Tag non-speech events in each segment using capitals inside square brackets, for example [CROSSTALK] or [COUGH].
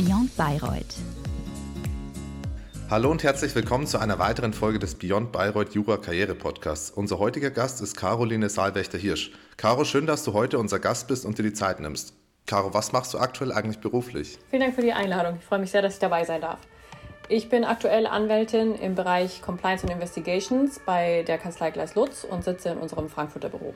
Beyond Bayreuth. Hallo und herzlich willkommen zu einer weiteren Folge des Beyond Bayreuth Jura Karriere Podcasts. Unser heutiger Gast ist Caroline Saalwächter-Hirsch. Caro, schön, dass du heute unser Gast bist und dir die Zeit nimmst. Caro, was machst du aktuell eigentlich beruflich? Vielen Dank für die Einladung. Ich freue mich sehr, dass ich dabei sein darf. Ich bin aktuell Anwältin im Bereich Compliance und Investigations bei der Kanzlei Gleis Lutz und sitze in unserem Frankfurter Büro.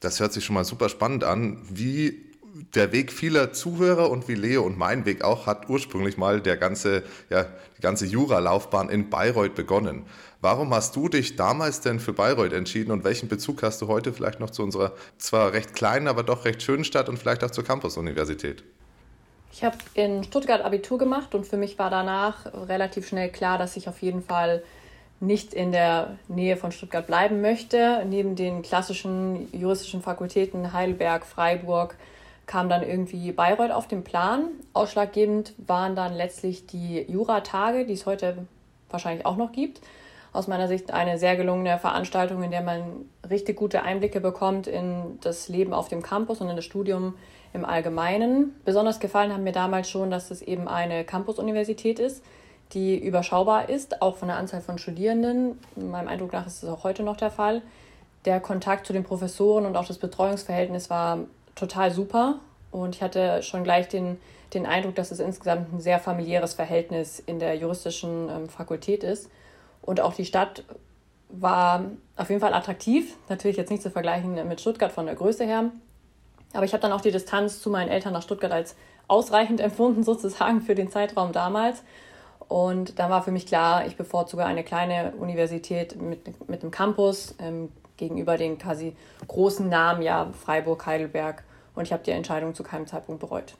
Das hört sich schon mal super spannend an. Wie der Weg vieler Zuhörer und wie Leo und mein Weg auch hat ursprünglich mal der ganze, ja, die ganze Jura-Laufbahn in Bayreuth begonnen. Warum hast du dich damals denn für Bayreuth entschieden und welchen Bezug hast du heute vielleicht noch zu unserer zwar recht kleinen, aber doch recht schönen Stadt und vielleicht auch zur Campus-Universität? Ich habe in Stuttgart Abitur gemacht und für mich war danach relativ schnell klar, dass ich auf jeden Fall nicht in der Nähe von Stuttgart bleiben möchte. Neben den klassischen juristischen Fakultäten Heidelberg, Freiburg kam dann irgendwie Bayreuth auf den Plan. Ausschlaggebend waren dann letztlich die Juratage, die es heute wahrscheinlich auch noch gibt. Aus meiner Sicht eine sehr gelungene Veranstaltung, in der man richtig gute Einblicke bekommt in das Leben auf dem Campus und in das Studium im Allgemeinen. Besonders gefallen haben mir damals schon, dass es eben eine Campus-Universität ist, die überschaubar ist, auch von der Anzahl von Studierenden. Meinem Eindruck nach ist es auch heute noch der Fall. Der Kontakt zu den Professoren und auch das Betreuungsverhältnis war total super. Und ich hatte schon gleich den, den Eindruck, dass es insgesamt ein sehr familiäres Verhältnis in der juristischen ähm, Fakultät ist. Und auch die Stadt war auf jeden Fall attraktiv. Natürlich jetzt nicht zu vergleichen mit Stuttgart von der Größe her. Aber ich habe dann auch die Distanz zu meinen Eltern nach Stuttgart als ausreichend empfunden, [LAUGHS] sozusagen für den Zeitraum damals. Und dann war für mich klar, ich bevorzuge eine kleine Universität mit, mit einem Campus ähm, gegenüber den quasi großen Namen, ja, Freiburg, Heidelberg. Und ich habe die Entscheidung zu keinem Zeitpunkt bereut.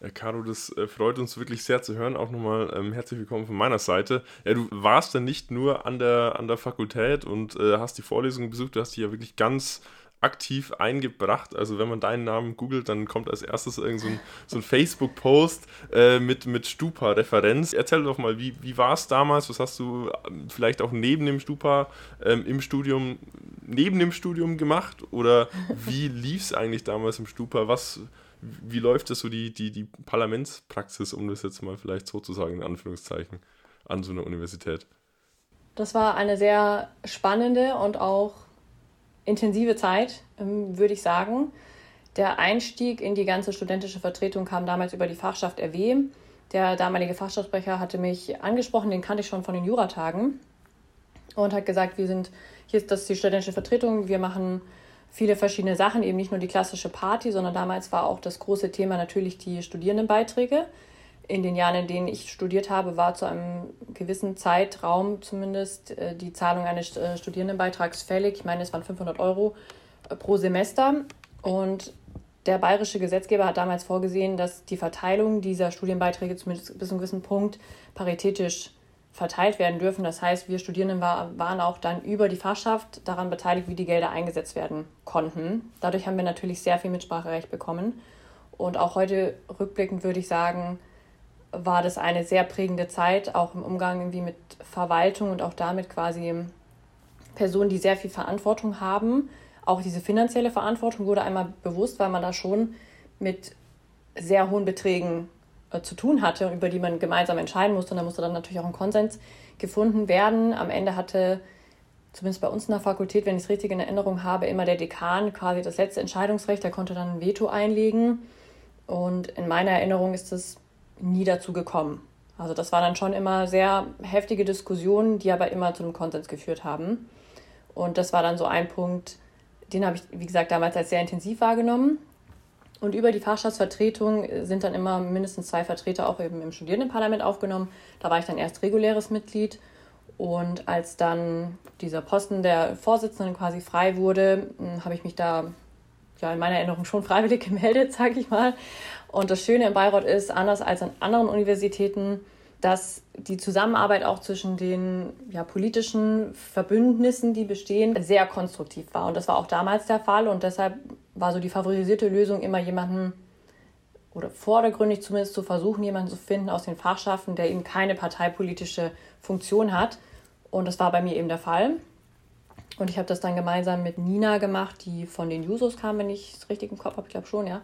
Ja, Caro, das äh, freut uns wirklich sehr zu hören. Auch nochmal ähm, herzlich willkommen von meiner Seite. Ja, du warst dann nicht nur an der, an der Fakultät und äh, hast die Vorlesungen besucht, du hast dich ja wirklich ganz aktiv eingebracht. Also wenn man deinen Namen googelt, dann kommt als erstes irgend so ein, so ein Facebook-Post äh, mit, mit Stupa-Referenz. Erzähl doch mal, wie, wie war es damals? Was hast du ähm, vielleicht auch neben dem Stupa ähm, im Studium, neben dem Studium gemacht? Oder [LAUGHS] wie lief es eigentlich damals im Stupa? Was, wie läuft das so die, die, die Parlamentspraxis, um das jetzt mal vielleicht sozusagen in Anführungszeichen, an so einer Universität? Das war eine sehr spannende und auch intensive Zeit, ähm, würde ich sagen. Der Einstieg in die ganze studentische Vertretung kam damals über die Fachschaft RW. Der damalige Fachschaftsprecher hatte mich angesprochen, den kannte ich schon von den Juratagen und hat gesagt, wir sind, hier ist das die studentische Vertretung, wir machen viele verschiedene Sachen, eben nicht nur die klassische Party, sondern damals war auch das große Thema natürlich die Studierendenbeiträge in den Jahren, in denen ich studiert habe, war zu einem gewissen Zeitraum zumindest äh, die Zahlung eines äh, Studierendenbeitrags fällig. Ich meine, es waren 500 Euro äh, pro Semester. Und der bayerische Gesetzgeber hat damals vorgesehen, dass die Verteilung dieser Studienbeiträge zumindest bis zu einem gewissen Punkt paritätisch verteilt werden dürfen. Das heißt, wir Studierenden war, waren auch dann über die Fachschaft daran beteiligt, wie die Gelder eingesetzt werden konnten. Dadurch haben wir natürlich sehr viel Mitspracherecht bekommen. Und auch heute rückblickend würde ich sagen, war das eine sehr prägende Zeit, auch im Umgang irgendwie mit Verwaltung und auch damit quasi Personen, die sehr viel Verantwortung haben. Auch diese finanzielle Verantwortung wurde einmal bewusst, weil man da schon mit sehr hohen Beträgen äh, zu tun hatte, über die man gemeinsam entscheiden musste. Und da musste dann natürlich auch ein Konsens gefunden werden. Am Ende hatte, zumindest bei uns in der Fakultät, wenn ich es richtig in Erinnerung habe, immer der Dekan quasi das letzte Entscheidungsrecht. Der konnte dann ein Veto einlegen. Und in meiner Erinnerung ist es nie dazu gekommen. Also das waren dann schon immer sehr heftige Diskussionen, die aber immer zu einem Konsens geführt haben. Und das war dann so ein Punkt, den habe ich, wie gesagt, damals als sehr intensiv wahrgenommen. Und über die Fachschaftsvertretung sind dann immer mindestens zwei Vertreter auch eben im Studierendenparlament aufgenommen. Da war ich dann erst reguläres Mitglied. Und als dann dieser Posten der Vorsitzenden quasi frei wurde, hm, habe ich mich da ja, in meiner Erinnerung schon freiwillig [LAUGHS] gemeldet, sage ich mal. Und das Schöne in Bayreuth ist, anders als an anderen Universitäten, dass die Zusammenarbeit auch zwischen den ja, politischen Verbündnissen, die bestehen, sehr konstruktiv war. Und das war auch damals der Fall. Und deshalb war so die favorisierte Lösung immer jemanden, oder vordergründig zumindest zu versuchen, jemanden zu finden aus den Fachschaften, der eben keine parteipolitische Funktion hat. Und das war bei mir eben der Fall. Und ich habe das dann gemeinsam mit Nina gemacht, die von den Jusos kam, wenn ich es richtig im Kopf habe, ich glaube schon, ja.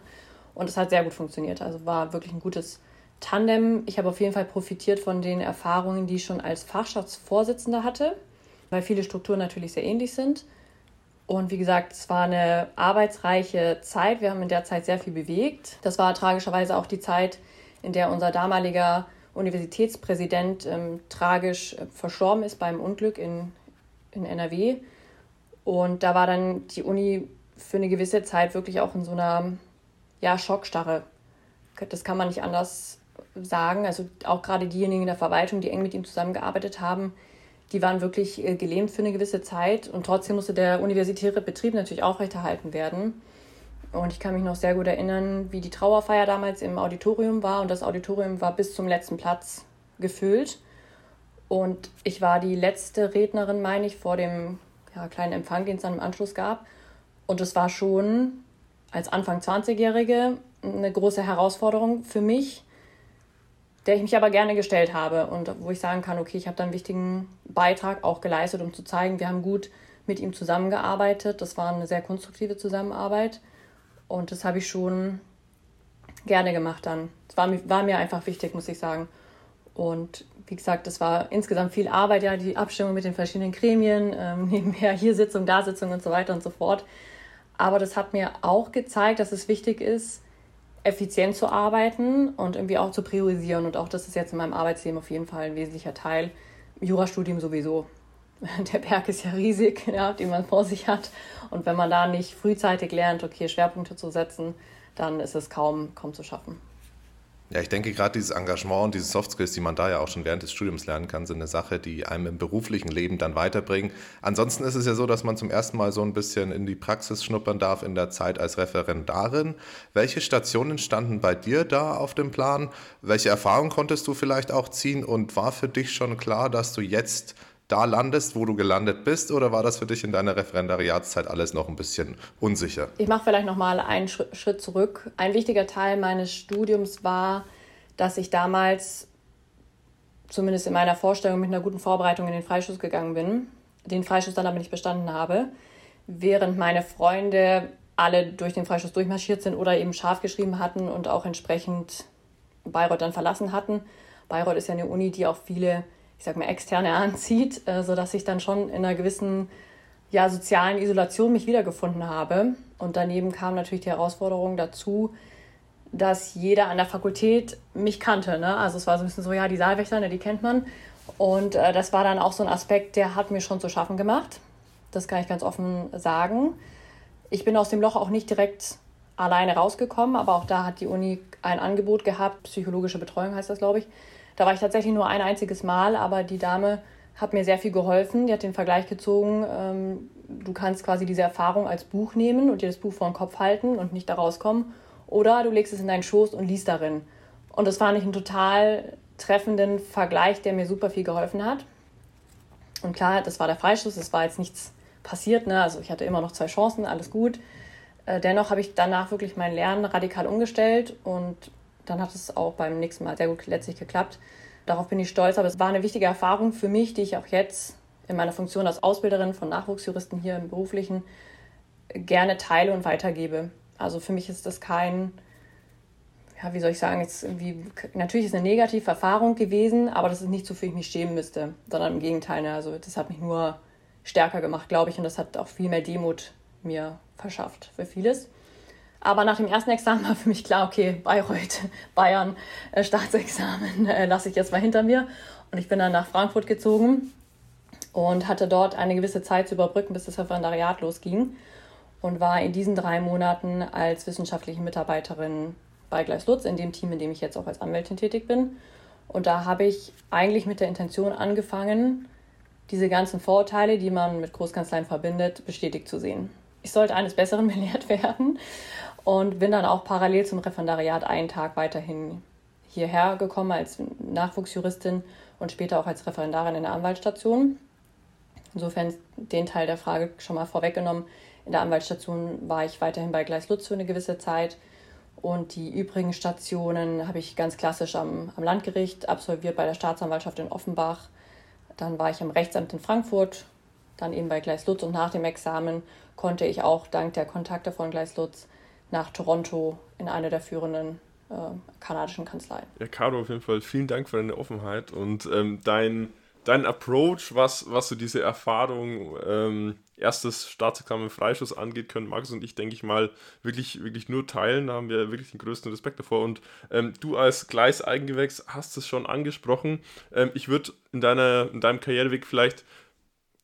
Und es hat sehr gut funktioniert. Also war wirklich ein gutes Tandem. Ich habe auf jeden Fall profitiert von den Erfahrungen, die ich schon als Fachschaftsvorsitzender hatte, weil viele Strukturen natürlich sehr ähnlich sind. Und wie gesagt, es war eine arbeitsreiche Zeit. Wir haben in der Zeit sehr viel bewegt. Das war tragischerweise auch die Zeit, in der unser damaliger Universitätspräsident ähm, tragisch äh, verstorben ist beim Unglück in, in NRW. Und da war dann die Uni für eine gewisse Zeit wirklich auch in so einer ja, Schockstarre. Das kann man nicht anders sagen. Also auch gerade diejenigen in der Verwaltung, die eng mit ihm zusammengearbeitet haben, die waren wirklich äh, gelähmt für eine gewisse Zeit und trotzdem musste der universitäre Betrieb natürlich aufrechterhalten werden. Und ich kann mich noch sehr gut erinnern, wie die Trauerfeier damals im Auditorium war und das Auditorium war bis zum letzten Platz gefüllt. Und ich war die letzte Rednerin, meine ich, vor dem ja, kleinen Empfang, den es dann im Anschluss gab. Und es war schon als Anfang 20-Jährige eine große Herausforderung für mich, der ich mich aber gerne gestellt habe und wo ich sagen kann, okay, ich habe da einen wichtigen Beitrag auch geleistet, um zu zeigen, wir haben gut mit ihm zusammengearbeitet. Das war eine sehr konstruktive Zusammenarbeit und das habe ich schon gerne gemacht dann. Es war, war mir einfach wichtig, muss ich sagen. Und wie gesagt, das war insgesamt viel Arbeit, ja, die Abstimmung mit den verschiedenen Gremien, ähm, [LAUGHS] nebenher hier Sitzung, da Sitzung und so weiter und so fort. Aber das hat mir auch gezeigt, dass es wichtig ist, effizient zu arbeiten und irgendwie auch zu priorisieren. Und auch das ist jetzt in meinem Arbeitsleben auf jeden Fall ein wesentlicher Teil. Jurastudium sowieso. [LAUGHS] Der Berg ist ja riesig, [LAUGHS] ja, den man vor sich hat. Und wenn man da nicht frühzeitig lernt, okay, Schwerpunkte zu setzen, dann ist es kaum, kaum zu schaffen. Ja, ich denke gerade dieses Engagement und diese Soft Skills, die man da ja auch schon während des Studiums lernen kann, sind eine Sache, die einem im beruflichen Leben dann weiterbringen. Ansonsten ist es ja so, dass man zum ersten Mal so ein bisschen in die Praxis schnuppern darf in der Zeit als Referendarin. Welche Stationen standen bei dir da auf dem Plan? Welche Erfahrungen konntest du vielleicht auch ziehen und war für dich schon klar, dass du jetzt da landest, wo du gelandet bist, oder war das für dich in deiner Referendariatszeit alles noch ein bisschen unsicher? Ich mache vielleicht noch mal einen Schritt zurück. Ein wichtiger Teil meines Studiums war, dass ich damals zumindest in meiner Vorstellung mit einer guten Vorbereitung in den Freischuss gegangen bin, den Freischuss dann aber nicht bestanden habe, während meine Freunde alle durch den Freischuss durchmarschiert sind oder eben scharf geschrieben hatten und auch entsprechend Bayreuth dann verlassen hatten. Bayreuth ist ja eine Uni, die auch viele ich sag mal, externe anzieht, äh, sodass ich dann schon in einer gewissen ja, sozialen Isolation mich wiedergefunden habe. Und daneben kam natürlich die Herausforderung dazu, dass jeder an der Fakultät mich kannte. Ne? Also es war so ein bisschen so, ja, die Saalwächter, ne, die kennt man. Und äh, das war dann auch so ein Aspekt, der hat mir schon zu schaffen gemacht. Das kann ich ganz offen sagen. Ich bin aus dem Loch auch nicht direkt alleine rausgekommen, aber auch da hat die Uni ein Angebot gehabt, psychologische Betreuung heißt das, glaube ich, da war ich tatsächlich nur ein einziges Mal, aber die Dame hat mir sehr viel geholfen. Die hat den Vergleich gezogen, ähm, du kannst quasi diese Erfahrung als Buch nehmen und dir das Buch vor den Kopf halten und nicht da rauskommen. Oder du legst es in deinen Schoß und liest darin. Und das fand ich einen total treffenden Vergleich, der mir super viel geholfen hat. Und klar, das war der Freischuss, es war jetzt nichts passiert. Ne? Also ich hatte immer noch zwei Chancen, alles gut. Äh, dennoch habe ich danach wirklich mein Lernen radikal umgestellt und dann hat es auch beim nächsten Mal sehr gut letztlich geklappt. Darauf bin ich stolz, aber es war eine wichtige Erfahrung für mich, die ich auch jetzt in meiner Funktion als Ausbilderin von Nachwuchsjuristen hier im beruflichen gerne teile und weitergebe. Also für mich ist das kein, ja, wie soll ich sagen, jetzt irgendwie, natürlich ist es eine negative Erfahrung gewesen, aber das ist nicht so, für ich mich schämen müsste, sondern im Gegenteil. Ne? Also das hat mich nur stärker gemacht, glaube ich, und das hat auch viel mehr Demut mir verschafft für vieles. Aber nach dem ersten Examen war für mich klar, okay, Bayreuth, [LAUGHS] Bayern, äh, Staatsexamen [LAUGHS] äh, lasse ich jetzt mal hinter mir. Und ich bin dann nach Frankfurt gezogen und hatte dort eine gewisse Zeit zu überbrücken, bis das Referendariat losging. Und war in diesen drei Monaten als wissenschaftliche Mitarbeiterin bei Gleis Lutz, in dem Team, in dem ich jetzt auch als Anwältin tätig bin. Und da habe ich eigentlich mit der Intention angefangen, diese ganzen Vorurteile, die man mit Großkanzleien verbindet, bestätigt zu sehen. Ich sollte eines Besseren [LAUGHS] belehrt werden und bin dann auch parallel zum Referendariat einen Tag weiterhin hierher gekommen als Nachwuchsjuristin und später auch als Referendarin in der Anwaltsstation. Insofern den Teil der Frage schon mal vorweggenommen. In der Anwaltsstation war ich weiterhin bei Gleis Lutz für eine gewisse Zeit und die übrigen Stationen habe ich ganz klassisch am, am Landgericht absolviert bei der Staatsanwaltschaft in Offenbach. Dann war ich im Rechtsamt in Frankfurt, dann eben bei Gleis Lutz und nach dem Examen konnte ich auch dank der Kontakte von Gleis Lutz nach Toronto in eine der führenden äh, kanadischen Kanzlei. Ja, Caro, auf jeden Fall vielen Dank für deine Offenheit und ähm, dein, dein Approach, was, was so diese Erfahrung, ähm, erstes Staatsexamen Freischuss angeht, können Markus und ich, denke ich mal, wirklich, wirklich nur teilen. Da haben wir wirklich den größten Respekt davor. Und ähm, du als Gleiseigengewächs hast es schon angesprochen. Ähm, ich würde in, in deinem Karriereweg vielleicht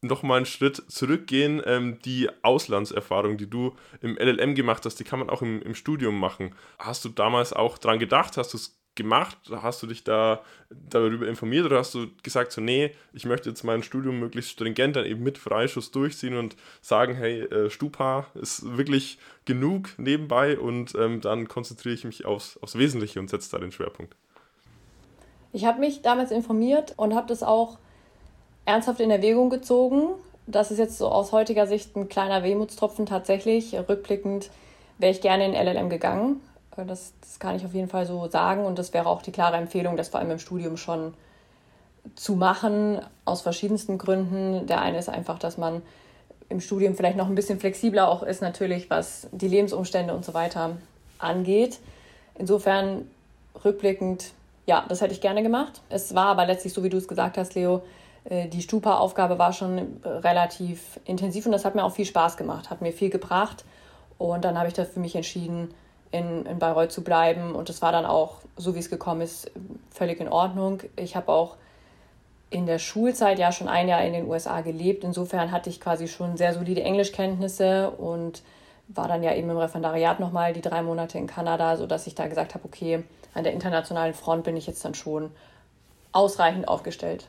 noch mal einen Schritt zurückgehen. Ähm, die Auslandserfahrung, die du im LLM gemacht hast, die kann man auch im, im Studium machen. Hast du damals auch dran gedacht? Hast du es gemacht? Hast du dich da darüber informiert oder hast du gesagt, so, nee, ich möchte jetzt mein Studium möglichst stringent dann eben mit Freischuss durchziehen und sagen, hey, äh, Stupa ist wirklich genug nebenbei und ähm, dann konzentriere ich mich aufs, aufs Wesentliche und setze da den Schwerpunkt? Ich habe mich damals informiert und habe das auch ernsthaft in Erwägung gezogen. Das ist jetzt so aus heutiger Sicht ein kleiner Wehmutstropfen tatsächlich. Rückblickend wäre ich gerne in LLM gegangen. Das, das kann ich auf jeden Fall so sagen und das wäre auch die klare Empfehlung, das vor allem im Studium schon zu machen, aus verschiedensten Gründen. Der eine ist einfach, dass man im Studium vielleicht noch ein bisschen flexibler auch ist, natürlich, was die Lebensumstände und so weiter angeht. Insofern rückblickend, ja, das hätte ich gerne gemacht. Es war aber letztlich, so wie du es gesagt hast, Leo, äh, die Stupa-Aufgabe war schon äh, relativ intensiv und das hat mir auch viel Spaß gemacht, hat mir viel gebracht. Und dann habe ich da für mich entschieden, in, in Bayreuth zu bleiben. Und das war dann auch, so wie es gekommen ist, völlig in Ordnung. Ich habe auch in der Schulzeit ja schon ein Jahr in den USA gelebt. Insofern hatte ich quasi schon sehr solide Englischkenntnisse und war dann ja eben im Referendariat nochmal die drei Monate in Kanada, sodass ich da gesagt habe, okay, an der internationalen Front bin ich jetzt dann schon ausreichend aufgestellt.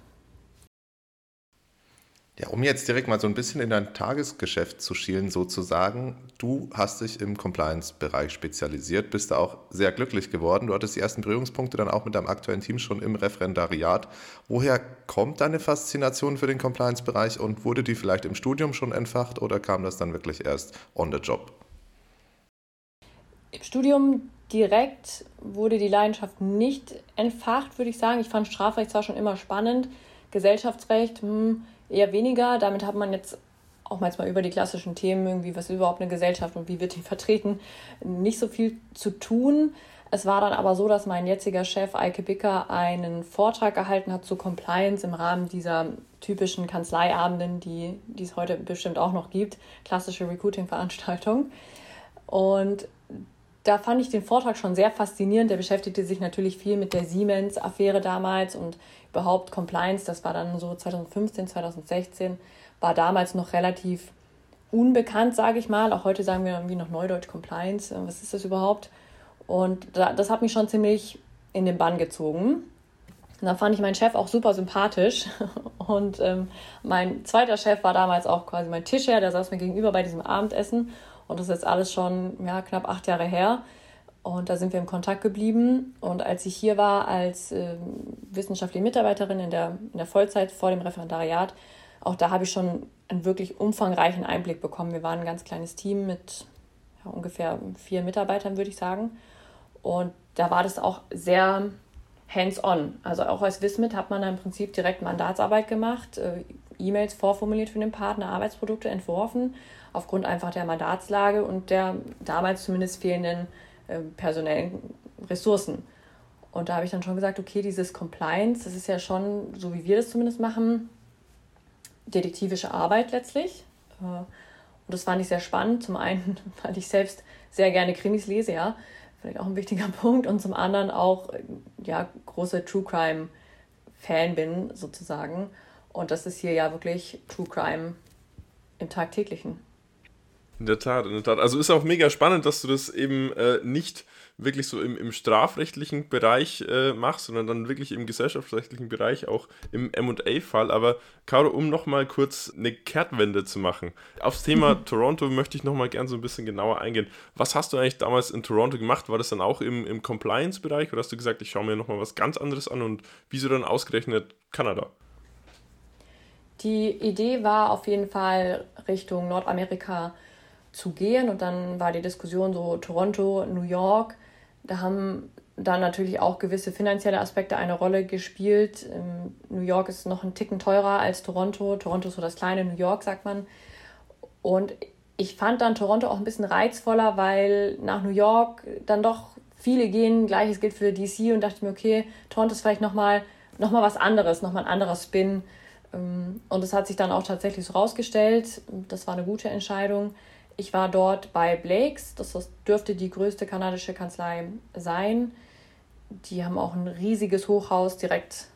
Ja, um jetzt direkt mal so ein bisschen in dein Tagesgeschäft zu schielen, sozusagen. Du hast dich im Compliance-Bereich spezialisiert, bist da auch sehr glücklich geworden. Du hattest die ersten Berührungspunkte dann auch mit deinem aktuellen Team schon im Referendariat. Woher kommt deine Faszination für den Compliance-Bereich und wurde die vielleicht im Studium schon entfacht oder kam das dann wirklich erst on the job? Im Studium direkt wurde die Leidenschaft nicht entfacht, würde ich sagen. Ich fand Strafrecht zwar schon immer spannend, Gesellschaftsrecht, hm, eher weniger. Damit hat man jetzt auch mal über die klassischen Themen, irgendwie, was ist überhaupt eine Gesellschaft und wie wird die vertreten, nicht so viel zu tun. Es war dann aber so, dass mein jetziger Chef Eike Bicker einen Vortrag gehalten hat zu Compliance im Rahmen dieser typischen Kanzleiabenden, die, die es heute bestimmt auch noch gibt, klassische Recruiting-Veranstaltung. Und da fand ich den Vortrag schon sehr faszinierend. Der beschäftigte sich natürlich viel mit der Siemens-Affäre damals und überhaupt Compliance. Das war dann so 2015, 2016, war damals noch relativ unbekannt, sage ich mal. Auch heute sagen wir irgendwie noch Neudeutsch Compliance. Was ist das überhaupt? Und das hat mich schon ziemlich in den Bann gezogen. Und da fand ich meinen Chef auch super sympathisch. [LAUGHS] Und ähm, mein zweiter Chef war damals auch quasi mein Tischherr, der saß mir gegenüber bei diesem Abendessen. Und das ist jetzt alles schon ja, knapp acht Jahre her. Und da sind wir im Kontakt geblieben. Und als ich hier war als äh, wissenschaftliche Mitarbeiterin in der, in der Vollzeit vor dem Referendariat, auch da habe ich schon einen wirklich umfangreichen Einblick bekommen. Wir waren ein ganz kleines Team mit ja, ungefähr vier Mitarbeitern, würde ich sagen. Und da war das auch sehr hands-on. Also auch als Wismit hat man im Prinzip direkt Mandatsarbeit gemacht, äh, E-Mails vorformuliert für den Partner, Arbeitsprodukte entworfen aufgrund einfach der Mandatslage und der damals zumindest fehlenden äh, personellen Ressourcen. Und da habe ich dann schon gesagt, okay, dieses Compliance, das ist ja schon, so wie wir das zumindest machen, detektivische Arbeit letztlich. Äh, und das fand ich sehr spannend. Zum einen, [LAUGHS] weil ich selbst sehr gerne Krimis lese, ja, vielleicht auch ein wichtiger [LAUGHS] Punkt. Und zum anderen auch, ja, große True Crime Fan bin, sozusagen. Und das ist hier ja wirklich True Crime im Tagtäglichen. In der Tat, in der Tat. Also ist auch mega spannend, dass du das eben äh, nicht wirklich so im, im strafrechtlichen Bereich äh, machst, sondern dann wirklich im gesellschaftsrechtlichen Bereich, auch im MA-Fall. Aber Caro, um nochmal kurz eine Kehrtwende zu machen. Aufs Thema mhm. Toronto möchte ich nochmal gern so ein bisschen genauer eingehen. Was hast du eigentlich damals in Toronto gemacht? War das dann auch im, im Compliance-Bereich oder hast du gesagt, ich schaue mir nochmal was ganz anderes an und wieso dann ausgerechnet Kanada? Die Idee war auf jeden Fall Richtung Nordamerika zu gehen. Und dann war die Diskussion so Toronto, New York. Da haben dann natürlich auch gewisse finanzielle Aspekte eine Rolle gespielt. Ähm, New York ist noch ein Ticken teurer als Toronto. Toronto ist so das kleine New York, sagt man. Und ich fand dann Toronto auch ein bisschen reizvoller, weil nach New York dann doch viele gehen, gleiches gilt für DC und dachte mir, okay, Toronto ist vielleicht nochmal noch mal was anderes, nochmal ein anderer Spin. Ähm, und es hat sich dann auch tatsächlich so rausgestellt. Das war eine gute Entscheidung. Ich war dort bei Blakes, das dürfte die größte kanadische Kanzlei sein. Die haben auch ein riesiges Hochhaus direkt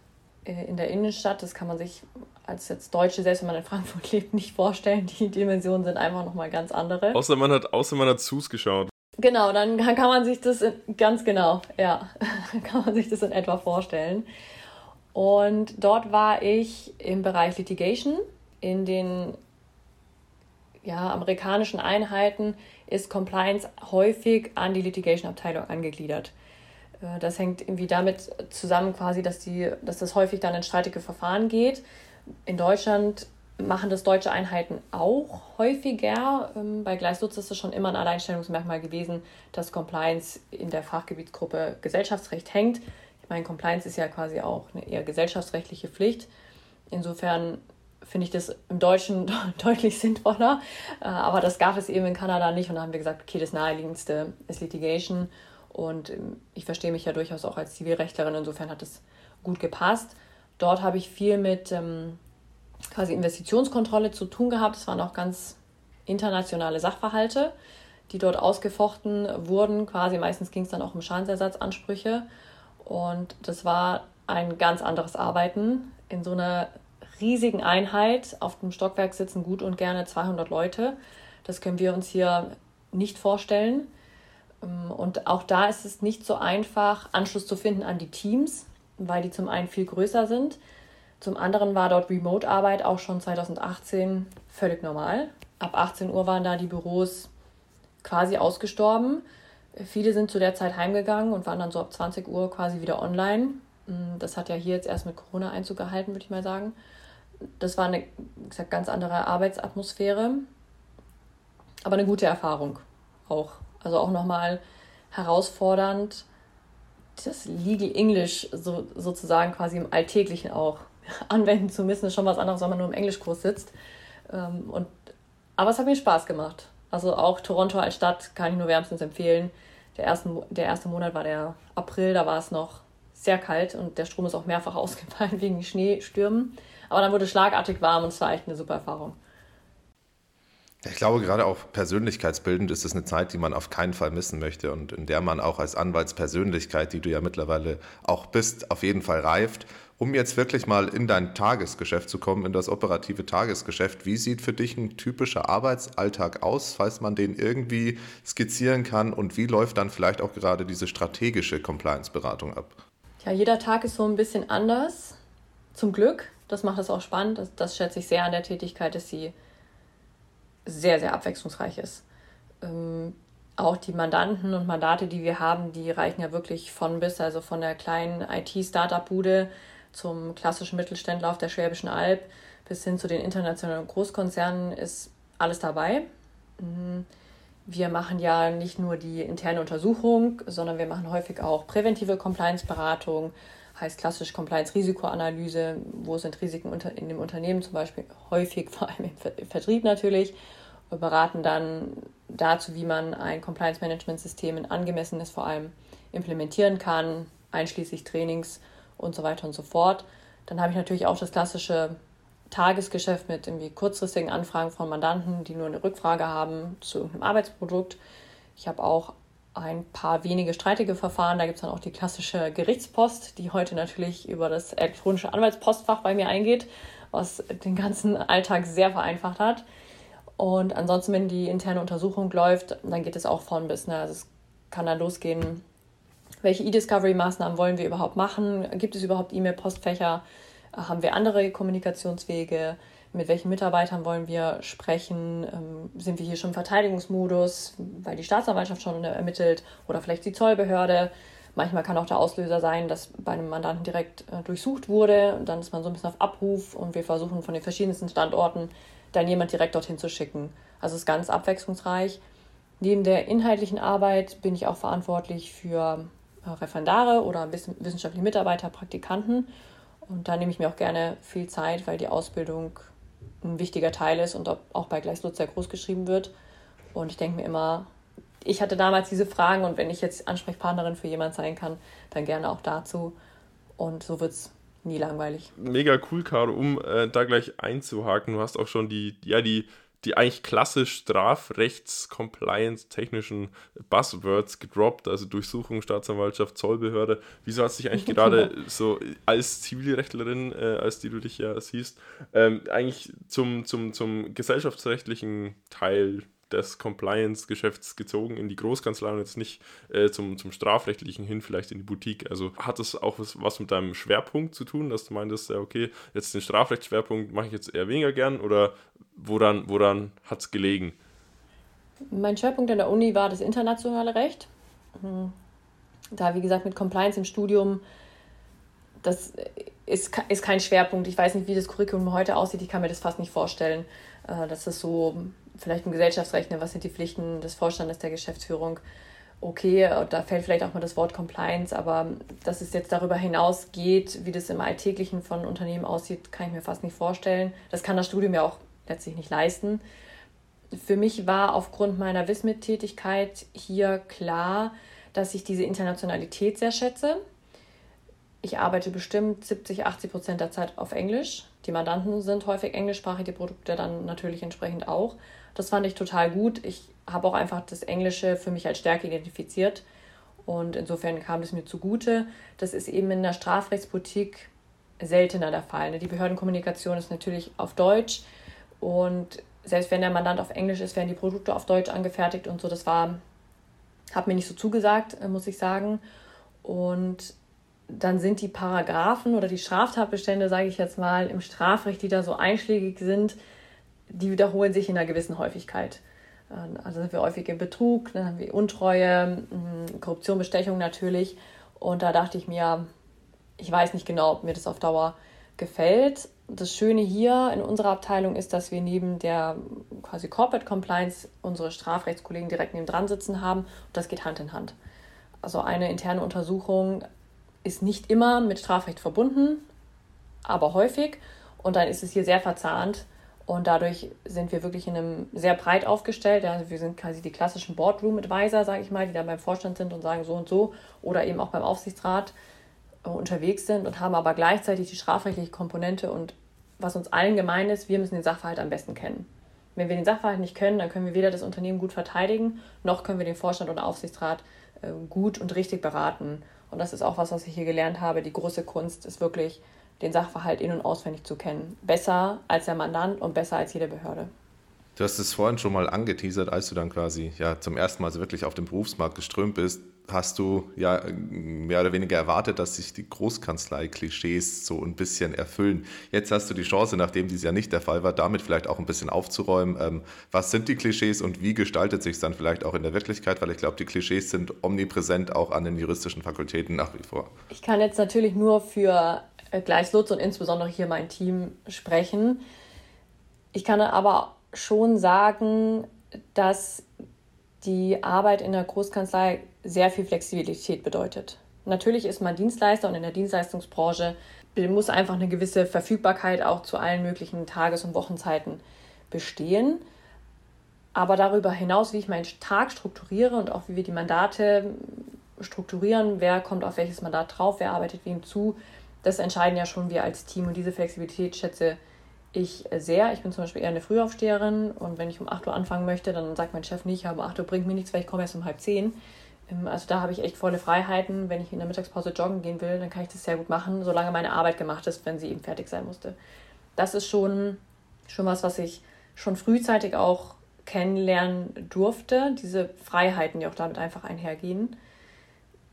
äh, in der Innenstadt. Das kann man sich als jetzt Deutsche, selbst wenn man in Frankfurt [LAUGHS] lebt, nicht vorstellen. Die Dimensionen sind einfach nochmal ganz andere. Außer man hat, außer man hat Sus geschaut. Genau, dann kann man sich das in, ganz genau, ja, [LAUGHS] kann man sich das in etwa vorstellen. Und dort war ich im Bereich Litigation in den ja, amerikanischen Einheiten ist Compliance häufig an die Litigation-Abteilung angegliedert. Äh, das hängt irgendwie damit zusammen, quasi, dass, die, dass das häufig dann in streitige Verfahren geht. In Deutschland machen das deutsche Einheiten auch häufiger. Ähm, bei Gleislutz ist es schon immer ein Alleinstellungsmerkmal gewesen, dass Compliance in der Fachgebietsgruppe Gesellschaftsrecht hängt. Ich meine, Compliance ist ja quasi auch eine eher gesellschaftsrechtliche Pflicht. Insofern finde ich das im Deutschen [LAUGHS] deutlich sinnvoller. Äh, aber das gab es eben in Kanada nicht. Und da haben wir gesagt, okay, das naheliegendste ist Litigation. Und ähm, ich verstehe mich ja durchaus auch als Zivilrechtlerin. Insofern hat es gut gepasst. Dort habe ich viel mit ähm, quasi Investitionskontrolle zu tun gehabt. Es waren auch ganz internationale Sachverhalte, die dort ausgefochten wurden. Quasi meistens ging es dann auch um Schadensersatzansprüche. Und das war ein ganz anderes Arbeiten in so einer riesigen Einheit. Auf dem Stockwerk sitzen gut und gerne 200 Leute. Das können wir uns hier nicht vorstellen. Ähm, und auch da ist es nicht so einfach, Anschluss zu finden an die Teams, weil die zum einen viel größer sind. Zum anderen war dort Remote-Arbeit auch schon 2018 völlig normal. Ab 18 Uhr waren da die Büros quasi ausgestorben. Viele sind zu der Zeit heimgegangen und waren dann so ab 20 Uhr quasi wieder online. Mm, das hat ja hier jetzt erst mit Corona Einzug gehalten, würde ich mal sagen das war eine gesagt, ganz andere Arbeitsatmosphäre, aber eine gute Erfahrung auch. Also auch nochmal herausfordernd, das Legal English so, sozusagen quasi im Alltäglichen auch [LAUGHS] anwenden zu müssen, ist schon was anderes, wenn man nur im Englischkurs sitzt. Ähm, und, aber es hat mir Spaß gemacht. Also auch Toronto als Stadt kann ich nur wärmstens empfehlen. Der, ersten, der erste Monat war der April, da war es noch sehr kalt und der Strom ist auch mehrfach [LAUGHS] ausgefallen wegen Schneestürmen. Aber dann wurde schlagartig warm und es war echt eine super Erfahrung. Ich glaube, gerade auch persönlichkeitsbildend ist es eine Zeit, die man auf keinen Fall missen möchte und in der man auch als Anwaltspersönlichkeit, die du ja mittlerweile auch bist, auf jeden Fall reift. Um jetzt wirklich mal in dein Tagesgeschäft zu kommen, in das operative Tagesgeschäft, wie sieht für dich ein typischer Arbeitsalltag aus, falls man den irgendwie skizzieren kann und wie läuft dann vielleicht auch gerade diese strategische Compliance-Beratung ab? Ja, jeder Tag ist so ein bisschen anders, zum Glück. Das macht es auch spannend. Das, das schätze ich sehr an der Tätigkeit, dass sie sehr, sehr abwechslungsreich ist. Ähm, auch die Mandanten und Mandate, die wir haben, die reichen ja wirklich von bis, also von der kleinen IT-Startup-Bude zum klassischen Mittelständler auf der Schwäbischen Alb bis hin zu den internationalen Großkonzernen ist alles dabei. Mhm. Wir machen ja nicht nur die interne Untersuchung, sondern wir machen häufig auch präventive Compliance-Beratung, heißt klassisch Compliance-Risikoanalyse, wo sind Risiken in dem Unternehmen zum Beispiel häufig, [LAUGHS] vor allem im Vertrieb natürlich. Wir beraten dann dazu, wie man ein Compliance-Management-System in angemessenes vor allem implementieren kann, einschließlich Trainings und so weiter und so fort. Dann habe ich natürlich auch das klassische Tagesgeschäft mit irgendwie kurzfristigen Anfragen von Mandanten, die nur eine Rückfrage haben zu irgendeinem Arbeitsprodukt. Ich habe auch ein paar wenige streitige Verfahren. Da gibt es dann auch die klassische Gerichtspost, die heute natürlich über das elektronische Anwaltspostfach bei mir eingeht, was den ganzen Alltag sehr vereinfacht hat. Und ansonsten, wenn die interne Untersuchung läuft, dann geht es auch von bis. Ne? Also es kann dann losgehen, welche E-Discovery-Maßnahmen wollen wir überhaupt machen? Gibt es überhaupt E-Mail-Postfächer? Haben wir andere Kommunikationswege? Mit welchen Mitarbeitern wollen wir sprechen, ähm, sind wir hier schon im Verteidigungsmodus, weil die Staatsanwaltschaft schon ermittelt oder vielleicht die Zollbehörde. Manchmal kann auch der Auslöser sein, dass bei einem Mandanten direkt äh, durchsucht wurde. Und dann ist man so ein bisschen auf Abruf und wir versuchen von den verschiedensten Standorten dann jemand direkt dorthin zu schicken. Also es ist ganz abwechslungsreich. Neben der inhaltlichen Arbeit bin ich auch verantwortlich für äh, Referendare oder wissenschaftliche Mitarbeiter, Praktikanten. Und da nehme ich mir auch gerne viel Zeit, weil die Ausbildung ein wichtiger Teil ist und auch bei Gleichslutz sehr groß geschrieben wird. Und ich denke mir immer, ich hatte damals diese Fragen und wenn ich jetzt Ansprechpartnerin für jemand sein kann, dann gerne auch dazu. Und so wird es nie langweilig. Mega cool, Caro, um äh, da gleich einzuhaken. Du hast auch schon die, ja, die, die eigentlich klassisch Strafrechts-Compliance-technischen Buzzwords gedroppt, also Durchsuchung, Staatsanwaltschaft, Zollbehörde. Wieso hast du dich eigentlich gerade [LAUGHS] so als Zivilrechtlerin, äh, als die du dich ja siehst, ähm, eigentlich zum, zum, zum gesellschaftsrechtlichen Teil des Compliance-Geschäfts gezogen in die Großkanzlei und jetzt nicht äh, zum, zum strafrechtlichen hin, vielleicht in die Boutique. Also hat das auch was, was mit deinem Schwerpunkt zu tun, dass du meintest, ja, okay, jetzt den Strafrechtsschwerpunkt mache ich jetzt eher weniger gern oder woran, woran hat es gelegen? Mein Schwerpunkt in der Uni war das internationale Recht. Hm. Da, wie gesagt, mit Compliance im Studium, das ist, ist kein Schwerpunkt. Ich weiß nicht, wie das Curriculum heute aussieht. Ich kann mir das fast nicht vorstellen, äh, dass das so vielleicht im Gesellschaftsrecht, ne, was sind die Pflichten des Vorstandes der Geschäftsführung? Okay, da fällt vielleicht auch mal das Wort Compliance, aber dass es jetzt darüber hinaus geht, wie das im Alltäglichen von Unternehmen aussieht, kann ich mir fast nicht vorstellen. Das kann das Studium ja auch letztlich nicht leisten. Für mich war aufgrund meiner Wismit-Tätigkeit hier klar, dass ich diese Internationalität sehr schätze. Ich arbeite bestimmt 70, 80 Prozent der Zeit auf Englisch. Die Mandanten sind häufig englischsprachige Produkte dann natürlich entsprechend auch. Das fand ich total gut. Ich habe auch einfach das Englische für mich als Stärke identifiziert. Und insofern kam es mir zugute. Das ist eben in der Strafrechtspolitik seltener der Fall. Ne? Die Behördenkommunikation ist natürlich auf Deutsch. Und selbst wenn der Mandant auf Englisch ist, werden die Produkte auf Deutsch angefertigt und so. Das war, hat mir nicht so zugesagt, äh, muss ich sagen. Und dann sind die Paragraphen oder die Straftatbestände, sage ich jetzt mal, im Strafrecht, die da so einschlägig sind, die wiederholen sich in einer gewissen Häufigkeit. Ähm, also sind wir häufig im Betrug, dann haben wir Untreue, Korruption, Bestechung natürlich. Und da dachte ich mir, ich weiß nicht genau, ob mir das auf Dauer gefällt. Das Schöne hier in unserer Abteilung ist, dass wir neben der quasi Corporate Compliance unsere Strafrechtskollegen direkt neben dran sitzen haben. Und das geht Hand in Hand. Also eine interne Untersuchung ist nicht immer mit Strafrecht verbunden, aber häufig. Und dann ist es hier sehr verzahnt und dadurch sind wir wirklich in einem sehr breit aufgestellt. Also wir sind quasi die klassischen Boardroom-Advisor, sage ich mal, die da beim Vorstand sind und sagen so und so oder eben auch beim Aufsichtsrat äh, unterwegs sind und haben aber gleichzeitig die strafrechtliche Komponente und was uns allen gemein ist, wir müssen den Sachverhalt am besten kennen. Wenn wir den Sachverhalt nicht können, dann können wir weder das Unternehmen gut verteidigen, noch können wir den Vorstand oder Aufsichtsrat äh, gut und richtig beraten. Und das ist auch was, was ich hier gelernt habe. Die große Kunst ist wirklich den Sachverhalt in- und auswendig zu kennen. Besser als der Mandant und besser als jede Behörde. Du hast es vorhin schon mal angeteasert, als du dann quasi ja zum ersten Mal so wirklich auf den Berufsmarkt geströmt bist, hast du ja mehr oder weniger erwartet, dass sich die Großkanzlei-Klischees so ein bisschen erfüllen. Jetzt hast du die Chance, nachdem dies ja nicht der Fall war, damit vielleicht auch ein bisschen aufzuräumen. Ähm, was sind die Klischees und wie gestaltet sich es dann vielleicht auch in der Wirklichkeit? Weil ich glaube, die Klischees sind omnipräsent auch an den juristischen Fakultäten nach wie vor. Ich kann jetzt natürlich nur für Gleislutz und insbesondere hier mein Team sprechen. Ich kann aber schon sagen, dass die Arbeit in der Großkanzlei sehr viel Flexibilität bedeutet. Natürlich ist man Dienstleister und in der Dienstleistungsbranche muss einfach eine gewisse Verfügbarkeit auch zu allen möglichen Tages- und Wochenzeiten bestehen. Aber darüber hinaus, wie ich meinen Tag strukturiere und auch wie wir die Mandate strukturieren, wer kommt auf welches Mandat drauf, wer arbeitet wem zu, das entscheiden ja schon wir als Team und diese Flexibilität schätze ich sehr. Ich bin zum Beispiel eher eine Frühaufsteherin und wenn ich um 8 Uhr anfangen möchte, dann sagt mein Chef nicht, aber 8 Uhr bringt mir nichts, weil ich komme erst um halb 10. Ähm, also da habe ich echt volle Freiheiten. Wenn ich in der Mittagspause joggen gehen will, dann kann ich das sehr gut machen, solange meine Arbeit gemacht ist, wenn sie eben fertig sein musste. Das ist schon, schon was, was ich schon frühzeitig auch kennenlernen durfte, diese Freiheiten, die auch damit einfach einhergehen.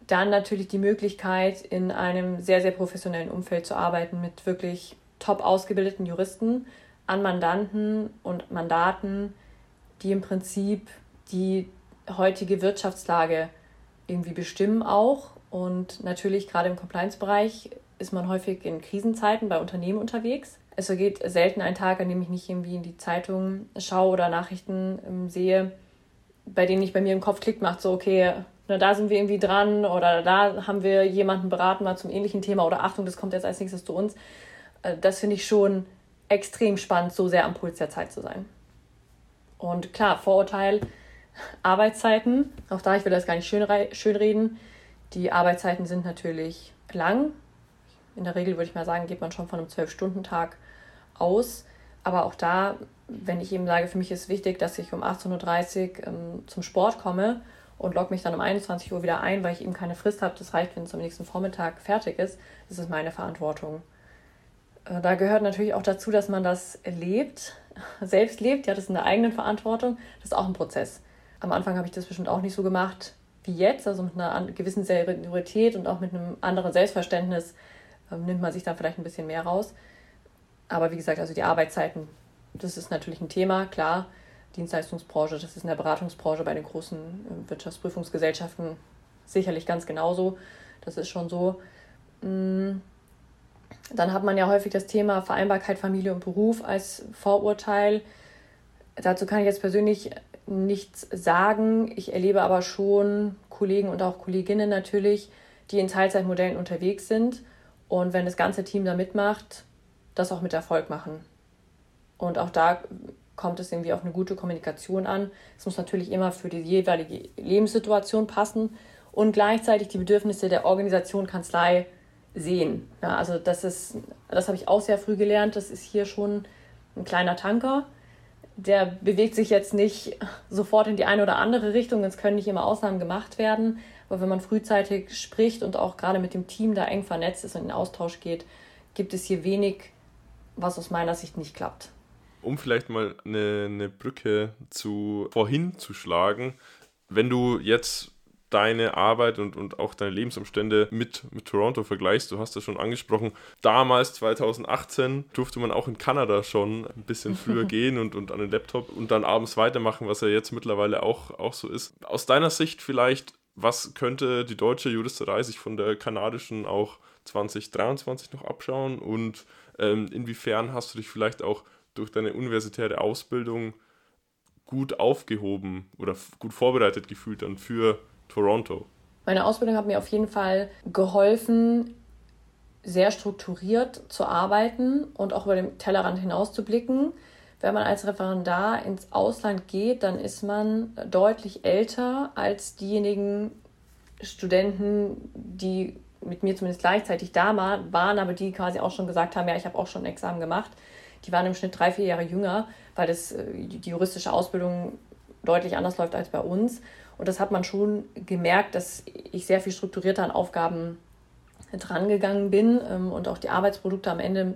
Dann natürlich die Möglichkeit, in einem sehr, sehr professionellen Umfeld zu arbeiten mit wirklich top ausgebildeten Juristen an Mandanten und Mandaten, die im Prinzip die heutige Wirtschaftslage irgendwie bestimmen auch. Und natürlich gerade im Compliance-Bereich ist man häufig in Krisenzeiten bei Unternehmen unterwegs. Es vergeht selten ein Tag, an dem ich nicht irgendwie in die Zeitung schaue oder Nachrichten ähm, sehe, bei denen nicht bei mir im Kopf klickt macht, so okay, na, da sind wir irgendwie dran oder da haben wir jemanden beraten mal zum ähnlichen Thema oder Achtung, das kommt jetzt als nächstes zu uns. Äh, das finde ich schon extrem spannend, so sehr am Puls der Zeit zu sein. Und klar, Vorurteil Arbeitszeiten. Auch da, ich will das gar nicht schön, schön reden. Die Arbeitszeiten sind natürlich lang. In der Regel würde ich mal sagen, geht man schon von einem 12-Stunden-Tag aus. Aber auch da, wenn ich eben sage, für mich ist wichtig, dass ich um 18.30 Uhr ähm, zum Sport komme und logge mich dann um 21 Uhr wieder ein, weil ich eben keine Frist habe. Das reicht, wenn es am nächsten Vormittag fertig ist. Das ist meine Verantwortung. Äh, da gehört natürlich auch dazu, dass man das lebt, [LAUGHS] selbst lebt. Ja, das ist eine eigene Verantwortung. Das ist auch ein Prozess. Am Anfang habe ich das bestimmt auch nicht so gemacht wie jetzt, also mit einer gewissen Seniorität und auch mit einem anderen Selbstverständnis äh, nimmt man sich da vielleicht ein bisschen mehr raus. Aber wie gesagt, also die Arbeitszeiten, das ist natürlich ein Thema, klar. Dienstleistungsbranche, das ist in der Beratungsbranche bei den großen äh, Wirtschaftsprüfungsgesellschaften sicherlich ganz genauso. Das ist schon so. Mm. Dann hat man ja häufig das Thema Vereinbarkeit Familie und Beruf als Vorurteil. Dazu kann ich jetzt persönlich nichts sagen. Ich erlebe aber schon Kollegen und auch Kolleginnen natürlich, die in Teilzeitmodellen unterwegs sind und wenn das ganze Team da mitmacht, das auch mit Erfolg machen. Und auch da kommt es irgendwie auf eine gute Kommunikation an. Es muss natürlich immer für die jeweilige Lebenssituation passen und gleichzeitig die Bedürfnisse der Organisation Kanzlei sehen. Ja, also das ist, das habe ich auch sehr früh gelernt. Das ist hier schon ein kleiner Tanker. Der bewegt sich jetzt nicht sofort in die eine oder andere Richtung. Es können nicht immer Ausnahmen gemacht werden. Aber wenn man frühzeitig spricht und auch gerade mit dem Team da eng vernetzt ist und in Austausch geht, gibt es hier wenig, was aus meiner Sicht nicht klappt. Um vielleicht mal eine, eine Brücke zu vorhin zu schlagen, wenn du jetzt deine Arbeit und, und auch deine Lebensumstände mit, mit Toronto vergleichst. Du hast das schon angesprochen. Damals, 2018, durfte man auch in Kanada schon ein bisschen früher [LAUGHS] gehen und, und an den Laptop und dann abends weitermachen, was ja jetzt mittlerweile auch, auch so ist. Aus deiner Sicht vielleicht, was könnte die deutsche Juristerei sich von der kanadischen auch 2023 noch abschauen und ähm, inwiefern hast du dich vielleicht auch durch deine universitäre Ausbildung gut aufgehoben oder gut vorbereitet gefühlt dann für Toronto? Meine Ausbildung hat mir auf jeden Fall geholfen, sehr strukturiert zu arbeiten und auch über den Tellerrand hinaus zu blicken. Wenn man als Referendar ins Ausland geht, dann ist man deutlich älter als diejenigen Studenten, die mit mir zumindest gleichzeitig da waren, aber die quasi auch schon gesagt haben, ja, ich habe auch schon ein Examen gemacht. Die waren im Schnitt drei, vier Jahre jünger, weil das, äh, die juristische Ausbildung deutlich anders läuft als bei uns. Und das hat man schon gemerkt, dass ich sehr viel strukturierter an Aufgaben drangegangen bin ähm, und auch die Arbeitsprodukte am Ende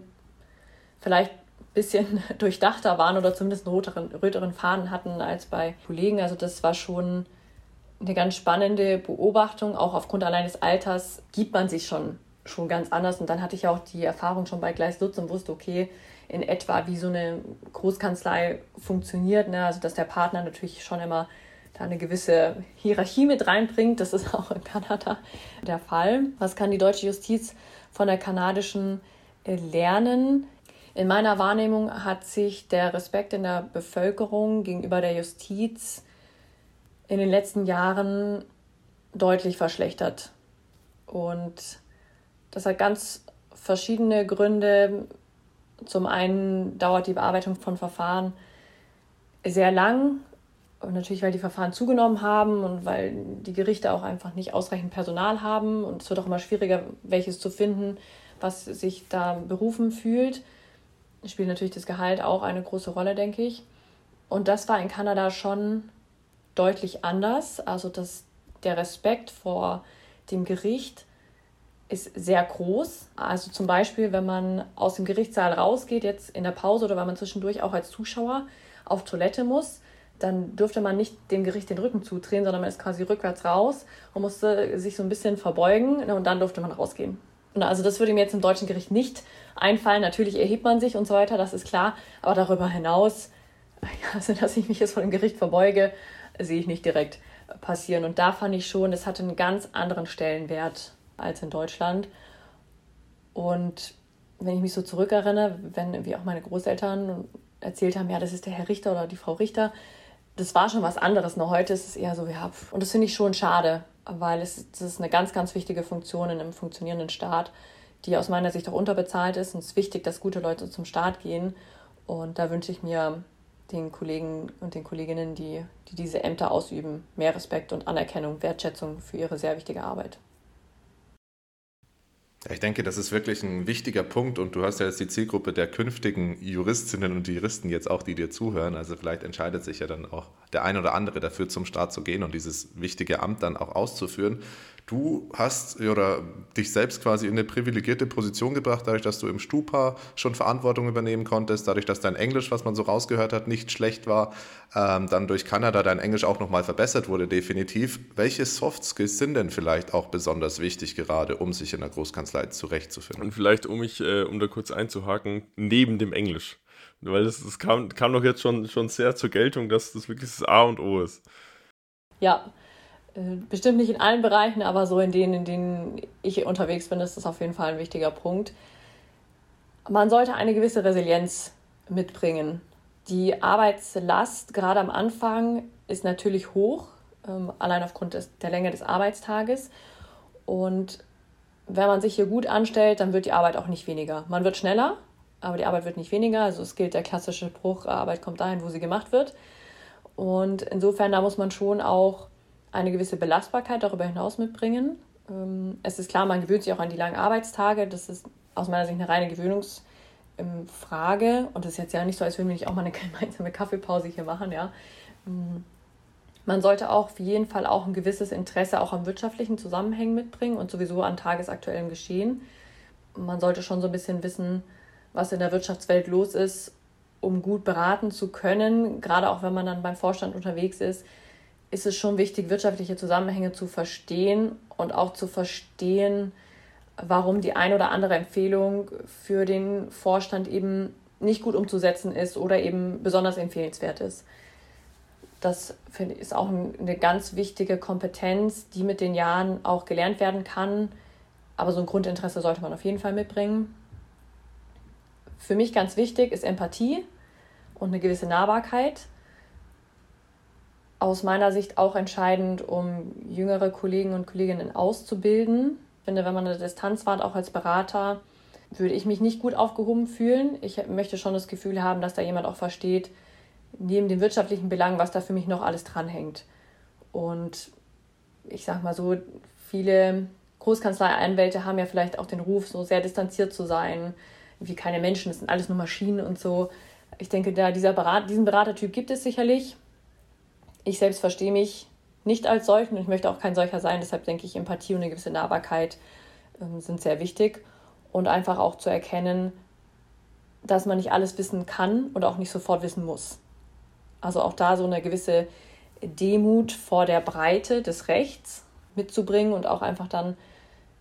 vielleicht ein bisschen [LAUGHS] durchdachter waren oder zumindest einen roteren, röteren Faden hatten als bei Kollegen. Also das war schon eine ganz spannende Beobachtung. Auch aufgrund allein des Alters gibt man sich schon, schon ganz anders. Und dann hatte ich auch die Erfahrung schon bei Gleis Lutz und wusste, okay, in etwa, wie so eine Großkanzlei funktioniert. Ne? Also dass der Partner natürlich schon immer da eine gewisse Hierarchie mit reinbringt. Das ist [LAUGHS] auch in Kanada der Fall. Was kann die deutsche Justiz von der kanadischen äh, lernen? In meiner Wahrnehmung hat sich der Respekt in der Bevölkerung gegenüber der Justiz in den letzten Jahren deutlich verschlechtert. Und das hat ganz verschiedene Gründe. Zum einen dauert die Bearbeitung von Verfahren sehr lang, und natürlich, weil die Verfahren zugenommen haben und weil die Gerichte auch einfach nicht ausreichend Personal haben. Und es wird auch immer schwieriger, welches zu finden, was sich da berufen fühlt. Spielt natürlich das Gehalt auch eine große Rolle, denke ich. Und das war in Kanada schon deutlich anders. Also das, der Respekt vor dem Gericht ist sehr groß. Also zum Beispiel, wenn man aus dem Gerichtssaal rausgeht, jetzt in der Pause oder wenn man zwischendurch auch als Zuschauer auf Toilette muss, dann durfte man nicht dem Gericht den Rücken zudrehen, sondern man ist quasi rückwärts raus und musste sich so ein bisschen verbeugen und dann durfte man rausgehen. Und also das würde mir jetzt im deutschen Gericht nicht einfallen. Natürlich erhebt man sich und so weiter, das ist klar. Aber darüber hinaus, [LAUGHS] also dass ich mich jetzt vor dem Gericht verbeuge, sehe ich nicht direkt passieren. Und da fand ich schon, es hatte einen ganz anderen Stellenwert als in Deutschland. Und wenn ich mich so zurückerinnere, wenn wie auch meine Großeltern erzählt haben, ja, das ist der Herr Richter oder die Frau Richter, das war schon was anderes. Nur heute ist es eher so, ja, und das finde ich schon schade, weil es das ist eine ganz, ganz wichtige Funktion in einem funktionierenden Staat, die aus meiner Sicht auch unterbezahlt ist. Und es ist wichtig, dass gute Leute zum Staat gehen. Und da wünsche ich mir den Kollegen und den Kolleginnen, die, die diese Ämter ausüben, mehr Respekt und Anerkennung, Wertschätzung für ihre sehr wichtige Arbeit. Ich denke, das ist wirklich ein wichtiger Punkt und du hast ja jetzt die Zielgruppe der künftigen Juristinnen und Juristen jetzt auch, die dir zuhören. Also vielleicht entscheidet sich ja dann auch der ein oder andere dafür, zum Staat zu gehen und dieses wichtige Amt dann auch auszuführen. Du hast oder dich selbst quasi in eine privilegierte Position gebracht, dadurch, dass du im Stupa schon Verantwortung übernehmen konntest, dadurch, dass dein Englisch, was man so rausgehört hat, nicht schlecht war, ähm, dann durch Kanada dein Englisch auch nochmal verbessert wurde, definitiv. Welche Soft Skills sind denn vielleicht auch besonders wichtig, gerade um sich in der Großkanzlei zurechtzufinden? Und vielleicht, um mich, äh, um da kurz einzuhaken, neben dem Englisch. Weil das, das kam, kam doch jetzt schon, schon sehr zur Geltung, dass das wirklich das A und O ist. Ja, äh, bestimmt nicht in allen Bereichen, aber so in denen, in denen ich unterwegs bin, ist das auf jeden Fall ein wichtiger Punkt. Man sollte eine gewisse Resilienz mitbringen. Die Arbeitslast gerade am Anfang ist natürlich hoch, ähm, allein aufgrund des, der Länge des Arbeitstages. Und wenn man sich hier gut anstellt, dann wird die Arbeit auch nicht weniger. Man wird schneller, aber die Arbeit wird nicht weniger. Also es gilt der klassische Spruch, Arbeit kommt dahin, wo sie gemacht wird. Und insofern, da muss man schon auch eine gewisse Belastbarkeit darüber hinaus mitbringen. Ähm, es ist klar, man gewöhnt sich auch an die langen Arbeitstage. Das ist aus meiner Sicht eine reine Gewöhnungsfrage. Und es ist jetzt ja nicht so, als würden wir nicht auch mal eine [LAUGHS] gemeinsame Kaffeepause hier machen. Ja. Man sollte auch auf jeden Fall auch ein gewisses Interesse auch am wirtschaftlichen Zusammenhängen mitbringen und sowieso an tagesaktuellem Geschehen. Man sollte schon so ein bisschen wissen, was in der Wirtschaftswelt los ist, um gut beraten zu können, gerade auch wenn man dann beim Vorstand unterwegs ist, ist es schon wichtig, wirtschaftliche Zusammenhänge zu verstehen und auch zu verstehen, warum die ein oder andere Empfehlung für den Vorstand eben nicht gut umzusetzen ist oder eben besonders empfehlenswert ist. Das finde ich ist auch eine ganz wichtige Kompetenz, die mit den Jahren auch gelernt werden kann. Aber so ein Grundinteresse sollte man auf jeden Fall mitbringen. Für mich ganz wichtig ist Empathie und eine gewisse Nahbarkeit aus meiner Sicht auch entscheidend, um jüngere Kollegen und Kolleginnen auszubilden. Ich finde, wenn man eine Distanz wahrt, auch als Berater, würde ich mich nicht gut aufgehoben fühlen. Ich möchte schon das Gefühl haben, dass da jemand auch versteht, neben den wirtschaftlichen Belangen, was da für mich noch alles dranhängt. Und ich sag mal so, viele Großkanzlei-Anwälte haben ja vielleicht auch den Ruf, so sehr distanziert zu sein, wie keine Menschen, das sind alles nur Maschinen und so. Ich denke, da dieser Berat, diesen Beratertyp gibt es sicherlich. Ich selbst verstehe mich nicht als solchen und ich möchte auch kein solcher sein. Deshalb denke ich, Empathie und eine gewisse Nahbarkeit ähm, sind sehr wichtig. Und einfach auch zu erkennen, dass man nicht alles wissen kann und auch nicht sofort wissen muss. Also auch da so eine gewisse Demut vor der Breite des Rechts mitzubringen und auch einfach dann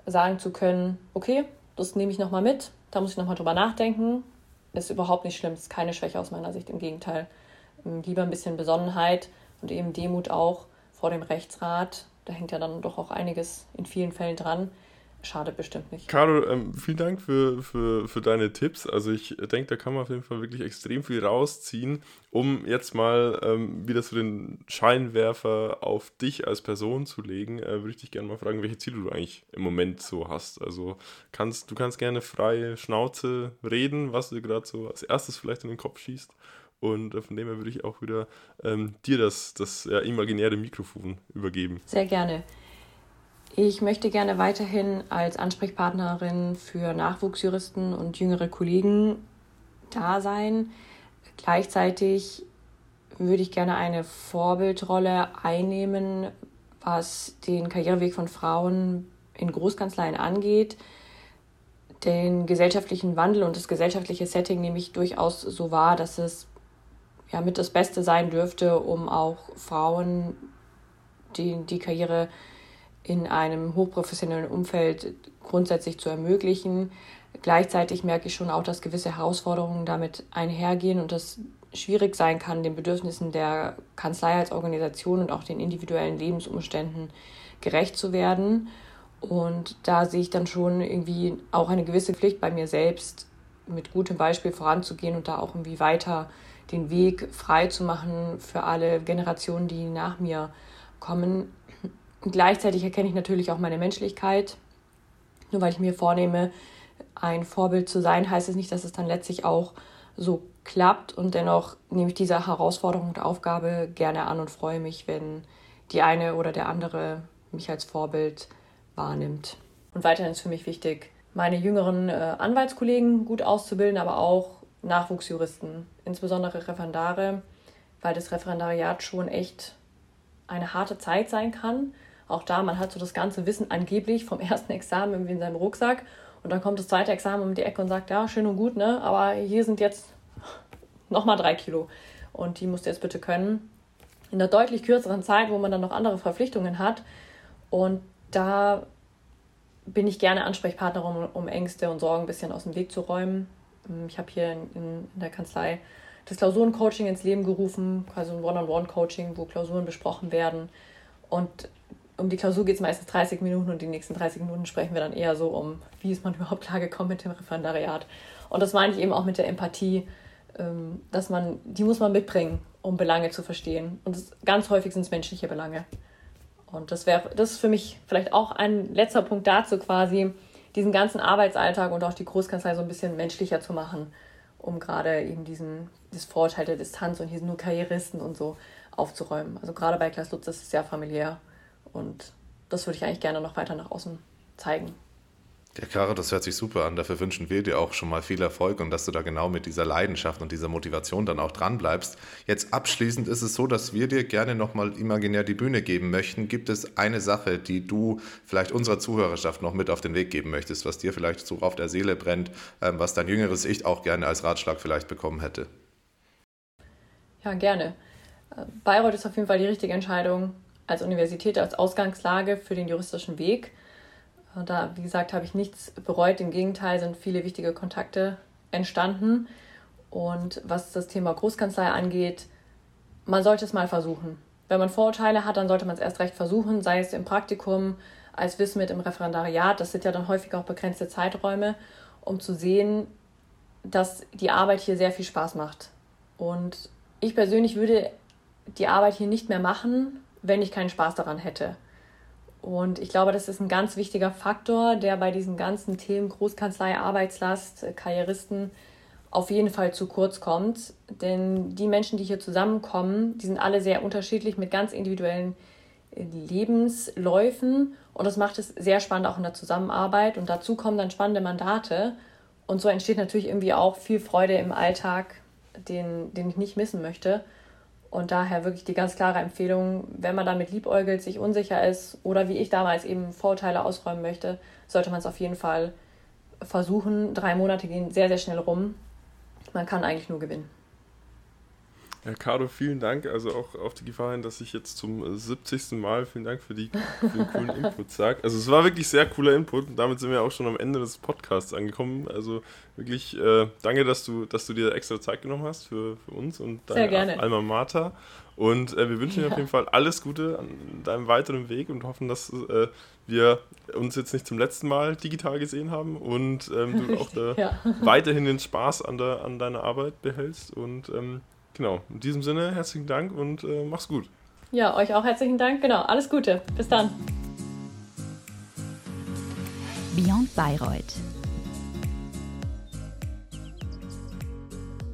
sagen zu können, okay, das nehme ich nochmal mit, da muss ich nochmal drüber nachdenken. Ist überhaupt nicht schlimm, ist keine Schwäche aus meiner Sicht, im Gegenteil. Ähm, lieber ein bisschen Besonnenheit und eben Demut auch vor dem Rechtsrat. Da hängt ja dann doch auch einiges in vielen Fällen dran. Schadet bestimmt nicht. Carlo, ähm, vielen Dank für, für, für deine Tipps. Also ich denke, da kann man auf jeden Fall wirklich extrem viel rausziehen, um jetzt mal ähm, wieder so den Scheinwerfer auf dich als Person zu legen. Äh, würde ich dich gerne mal fragen, welche Ziele du eigentlich im Moment so hast. Also kannst du kannst gerne freie Schnauze reden, was dir gerade so als erstes vielleicht in den Kopf schießt. Und äh, von dem her würde ich auch wieder ähm, dir das, das ja, imaginäre Mikrofon übergeben. Sehr gerne. Ich möchte gerne weiterhin als Ansprechpartnerin für Nachwuchsjuristen und jüngere Kollegen da sein. Gleichzeitig würde ich gerne eine Vorbildrolle einnehmen, was den Karriereweg von Frauen in Großkanzleien angeht. Den gesellschaftlichen Wandel und das gesellschaftliche Setting nehme ich durchaus so wahr, dass es ja, mit das Beste sein dürfte, um auch Frauen die, die Karriere in einem hochprofessionellen Umfeld grundsätzlich zu ermöglichen. Gleichzeitig merke ich schon auch, dass gewisse Herausforderungen damit einhergehen und das schwierig sein kann, den Bedürfnissen der Kanzlei als Organisation und auch den individuellen Lebensumständen gerecht zu werden. Und da sehe ich dann schon irgendwie auch eine gewisse Pflicht bei mir selbst, mit gutem Beispiel voranzugehen und da auch irgendwie weiter den Weg frei zu machen für alle Generationen, die nach mir kommen. Und gleichzeitig erkenne ich natürlich auch meine Menschlichkeit. Nur weil ich mir vornehme, ein Vorbild zu sein, heißt es nicht, dass es dann letztlich auch so klappt und dennoch nehme ich diese Herausforderung und Aufgabe gerne an und freue mich, wenn die eine oder der andere mich als Vorbild wahrnimmt. Und weiterhin ist für mich wichtig, meine jüngeren äh, Anwaltskollegen gut auszubilden, aber auch Nachwuchsjuristen, insbesondere Referendare, weil das Referendariat schon echt eine harte Zeit sein kann. Auch da, man hat so das ganze Wissen angeblich vom [LAUGHS] ersten Examen irgendwie in seinem Rucksack und dann kommt das zweite Examen um die Ecke und sagt, ja, schön und gut, ne? aber hier sind jetzt [LAUGHS] nochmal drei Kilo und die musst du jetzt bitte können. In einer deutlich kürzeren Zeit, wo man dann noch andere Verpflichtungen hat. Und da bin ich gerne Ansprechpartner, um, Ängste und Sorgen ein bisschen aus dem Weg zu räumen. Ich habe hier in, in, der Kanzlei das Klausurencoaching ins Leben gerufen, quasi ein One-on-One-Coaching, wo Klausuren besprochen werden. Und um die Klausur geht es meistens 30 Minuten und die nächsten 30 Minuten sprechen wir dann eher so um, wie ist man [LAUGHS] überhaupt klargekommen mit dem Referendariat. Und das meine ich eben auch mit der Empathie, ähm, dass man, die muss man mitbringen, um Belange zu verstehen. Und das, ganz häufig sind es menschliche Belange. Und das wäre, das ist für mich vielleicht auch ein letzter Punkt dazu, quasi diesen ganzen Arbeitsalltag und auch die Großkanzlei so ein bisschen menschlicher zu machen, um gerade eben diesen, das Vorurteil der Distanz und hier sind nur Karrieristen und so aufzuräumen. Also gerade bei Klaas Lutz ist es sehr familiär und das würde ich eigentlich gerne noch weiter nach außen zeigen. Ja, Caro, das hört sich super an. Dafür wünschen wir dir auch schon mal viel Erfolg und dass du da genau mit dieser Leidenschaft und dieser Motivation dann auch dran bleibst. Jetzt abschließend ist es so, dass wir dir gerne nochmal imaginär die Bühne geben möchten. Gibt es eine Sache, die du vielleicht unserer Zuhörerschaft noch mit auf den Weg geben möchtest, was dir vielleicht so auf der Seele brennt, ähm, was dein jüngeres Ich auch gerne als Ratschlag vielleicht bekommen hätte? Ja, gerne. Bayreuth ist auf jeden Fall die richtige Entscheidung als Universität, als Ausgangslage für den juristischen Weg da, wie gesagt, habe ich nichts bereut. Im Gegenteil sind viele wichtige Kontakte entstanden. Und was das Thema Großkanzlei angeht, man sollte es mal versuchen. Wenn man Vorurteile hat, dann sollte man es erst recht versuchen, sei es im Praktikum, als Wissen mit im Referendariat. Das sind ja dann häufig auch begrenzte Zeiträume, um zu sehen, dass die Arbeit hier sehr viel Spaß macht. Und ich persönlich würde die Arbeit hier nicht mehr machen, wenn ich keinen Spaß daran hätte. Und ich glaube, das ist ein ganz wichtiger Faktor, der bei diesen ganzen Themen Großkanzlei, Arbeitslast, äh, Karrieristen auf jeden Fall zu kurz kommt. Denn die Menschen, die hier zusammenkommen, die sind alle sehr unterschiedlich mit ganz individuellen äh, Lebensläufen. Und das macht es sehr spannend auch in der Zusammenarbeit. Und dazu kommen dann spannende Mandate. Und so entsteht natürlich irgendwie auch viel Freude im Alltag, den, den ich nicht missen möchte. Und daher wirklich die ganz klare Empfehlung, wenn man damit liebäugelt, sich unsicher ist oder wie ich damals eben Vorurteile ausräumen möchte, sollte man es auf jeden Fall versuchen. Drei Monate gehen sehr, sehr schnell rum. Man kann eigentlich nur gewinnen. Ja, Cardo, vielen Dank. Also auch auf die Gefahr hin, dass ich jetzt zum 70. Mal vielen Dank für, die, für den coolen Input sage. Also es war wirklich sehr cooler Input und damit sind wir auch schon am Ende des Podcasts angekommen. Also wirklich äh, danke, dass du, dass du dir extra Zeit genommen hast für, für uns und deine Alma Mater. Und äh, wir wünschen ja. dir auf jeden Fall alles Gute an deinem weiteren Weg und hoffen, dass äh, wir uns jetzt nicht zum letzten Mal digital gesehen haben und ähm, du [LAUGHS] auch da ja. weiterhin den Spaß an, der, an deiner Arbeit behältst. Und ähm, Genau, in diesem Sinne herzlichen Dank und äh, mach's gut. Ja, euch auch herzlichen Dank. Genau, alles Gute. Bis dann. Beyond Bayreuth